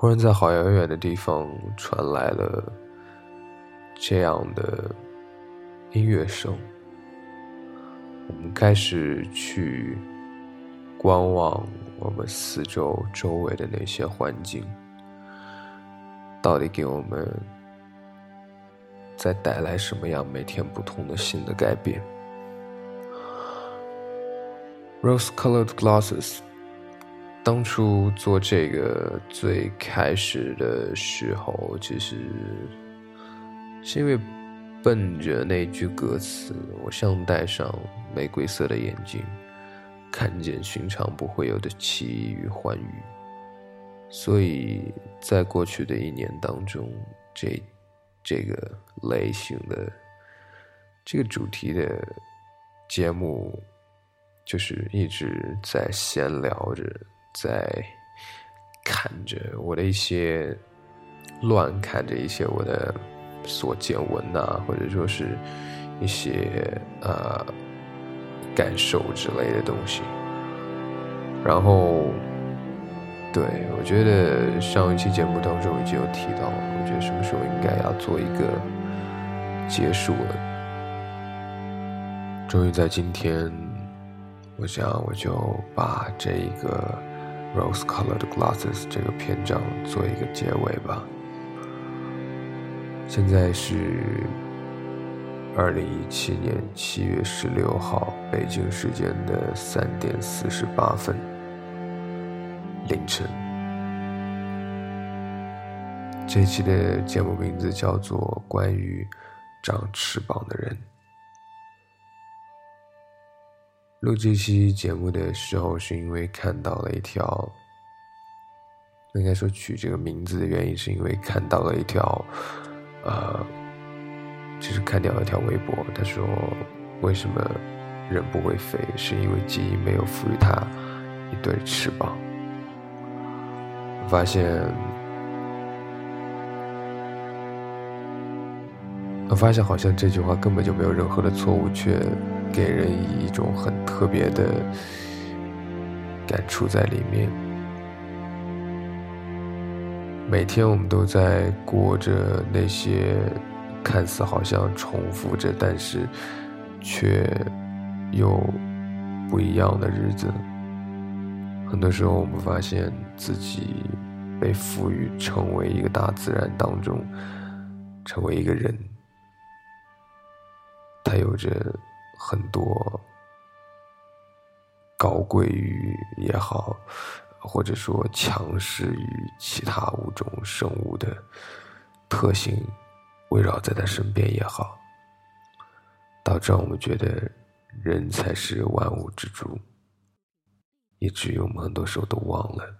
忽然在好遥远的地方传来了这样的音乐声，我们开始去观望我们四周周围的那些环境，到底给我们在带来什么样每天不同的新的改变？Rose-colored glasses。当初做这个最开始的时候，其实是因为奔着那句歌词“我像戴上玫瑰色的眼睛，看见寻常不会有的奇异与欢愉”，所以在过去的一年当中，这这个类型的这个主题的节目，就是一直在闲聊着。在看着我的一些乱看着一些我的所见闻呐，或者说是一些呃感受之类的东西。然后，对我觉得上一期节目当中已经有提到，我觉得什么时候应该要做一个结束了。终于在今天，我想我就把这一个。Rose-colored glasses 这个篇章做一个结尾吧。现在是二零一七年七月十六号北京时间的三点四十八分凌晨。这期的节目名字叫做《关于长翅膀的人》。录这期节目的时候，是因为看到了一条，应该说取这个名字的原因，是因为看到了一条，呃，就是看到了一条微博，他说，为什么人不会飞，是因为基因没有赋予他一对翅膀。我发现，我发现好像这句话根本就没有任何的错误，却。给人以一种很特别的感触在里面。每天我们都在过着那些看似好像重复着，但是却又不一样的日子。很多时候，我们发现自己被赋予成为一个大自然当中，成为一个人，他有着。很多高贵于也好，或者说强势于其他物种生物的特性围绕在他身边也好，导致我们觉得人才是万物之主，以至于我们很多时候都忘了，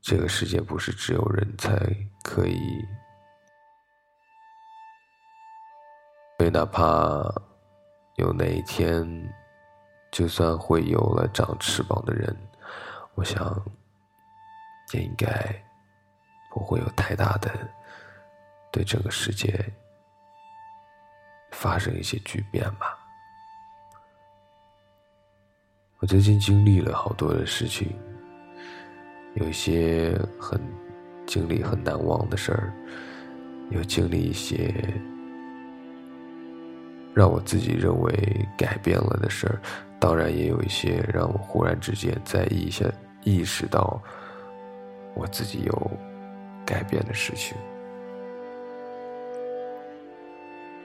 这个世界不是只有人才可以，所以哪怕。有哪一天，就算会有了长翅膀的人，我想也应该不会有太大的对整个世界发生一些巨变吧。我最近经历了好多的事情，有一些很经历很难忘的事儿，有经历一些。让我自己认为改变了的事儿，当然也有一些让我忽然之间在意一下意识到我自己有改变的事情。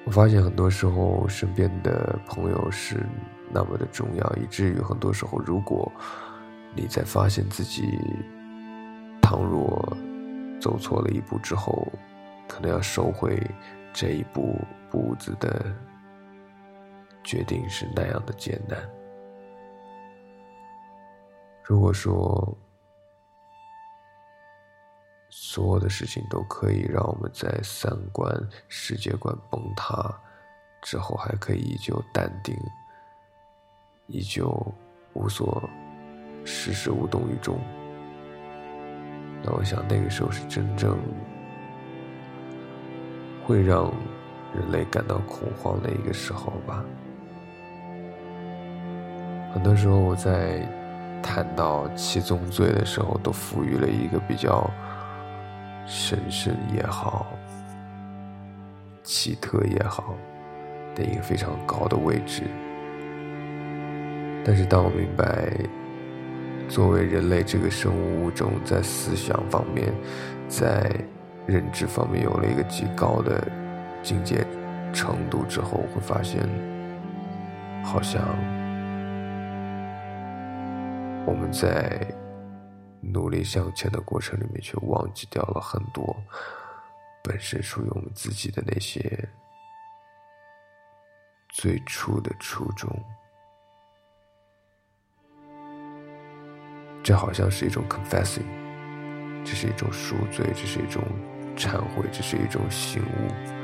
我发现很多时候身边的朋友是那么的重要，以至于很多时候，如果你在发现自己倘若走错了一步之后，可能要收回这一步步子的。决定是那样的艰难。如果说所有的事情都可以让我们在三观、世界观崩塌之后，还可以依旧淡定，依旧无所事事无动于衷，那我想那个时候是真正会让人类感到恐慌的一个时候吧。很多时候，我在谈到七宗罪的时候，都赋予了一个比较神圣也好，奇特也好，的一个非常高的位置。但是，当我明白，作为人类这个生物物种，在思想方面，在认知方面有了一个极高的境界程度之后，会发现，好像我们在。努力向前的过程里面，却忘记掉了很多本身属于我们自己的那些最初的初衷。这好像是一种 confessing，这是一种赎罪，这是一种忏悔，这是一种醒悟。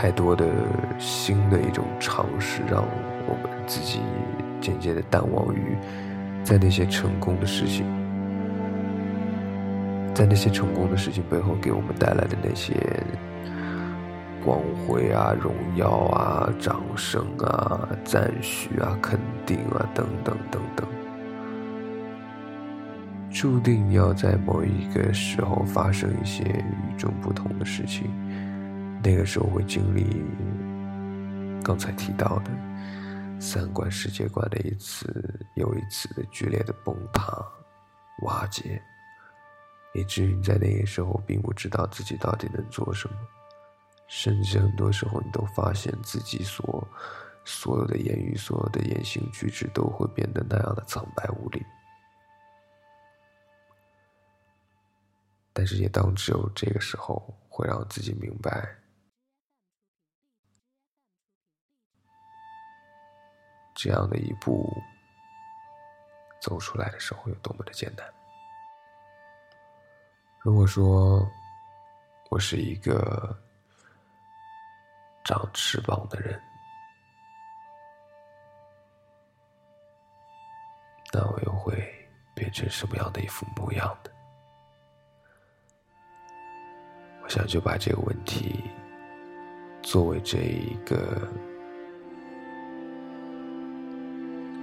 太多的新的一种尝试，让我们自己。渐渐的淡忘于在那些成功的事情，在那些成功的事情背后给我们带来的那些光辉啊、荣耀啊、掌声啊、赞许啊、肯定啊等等等等，注定要在某一个时候发生一些与众不同的事情，那个时候会经历刚才提到的。三观、世界观的一次又一次的剧烈的崩塌、瓦解，以至于你在那个时候并不知道自己到底能做什么，甚至很多时候你都发现自己所所有的言语、所有的言行举止都会变得那样的苍白无力。但是也当只有这个时候，会让自己明白。这样的一步走出来的时候有多么的艰难。如果说我是一个长翅膀的人，那我又会变成什么样的一副模样的？我想就把这个问题作为这一个。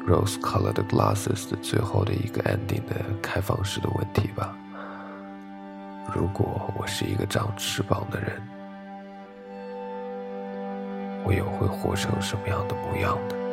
Rose-colored glasses 的最后的一个 ending 的开放式的问题吧。如果我是一个长翅膀的人，我又会活成什么样的模样呢？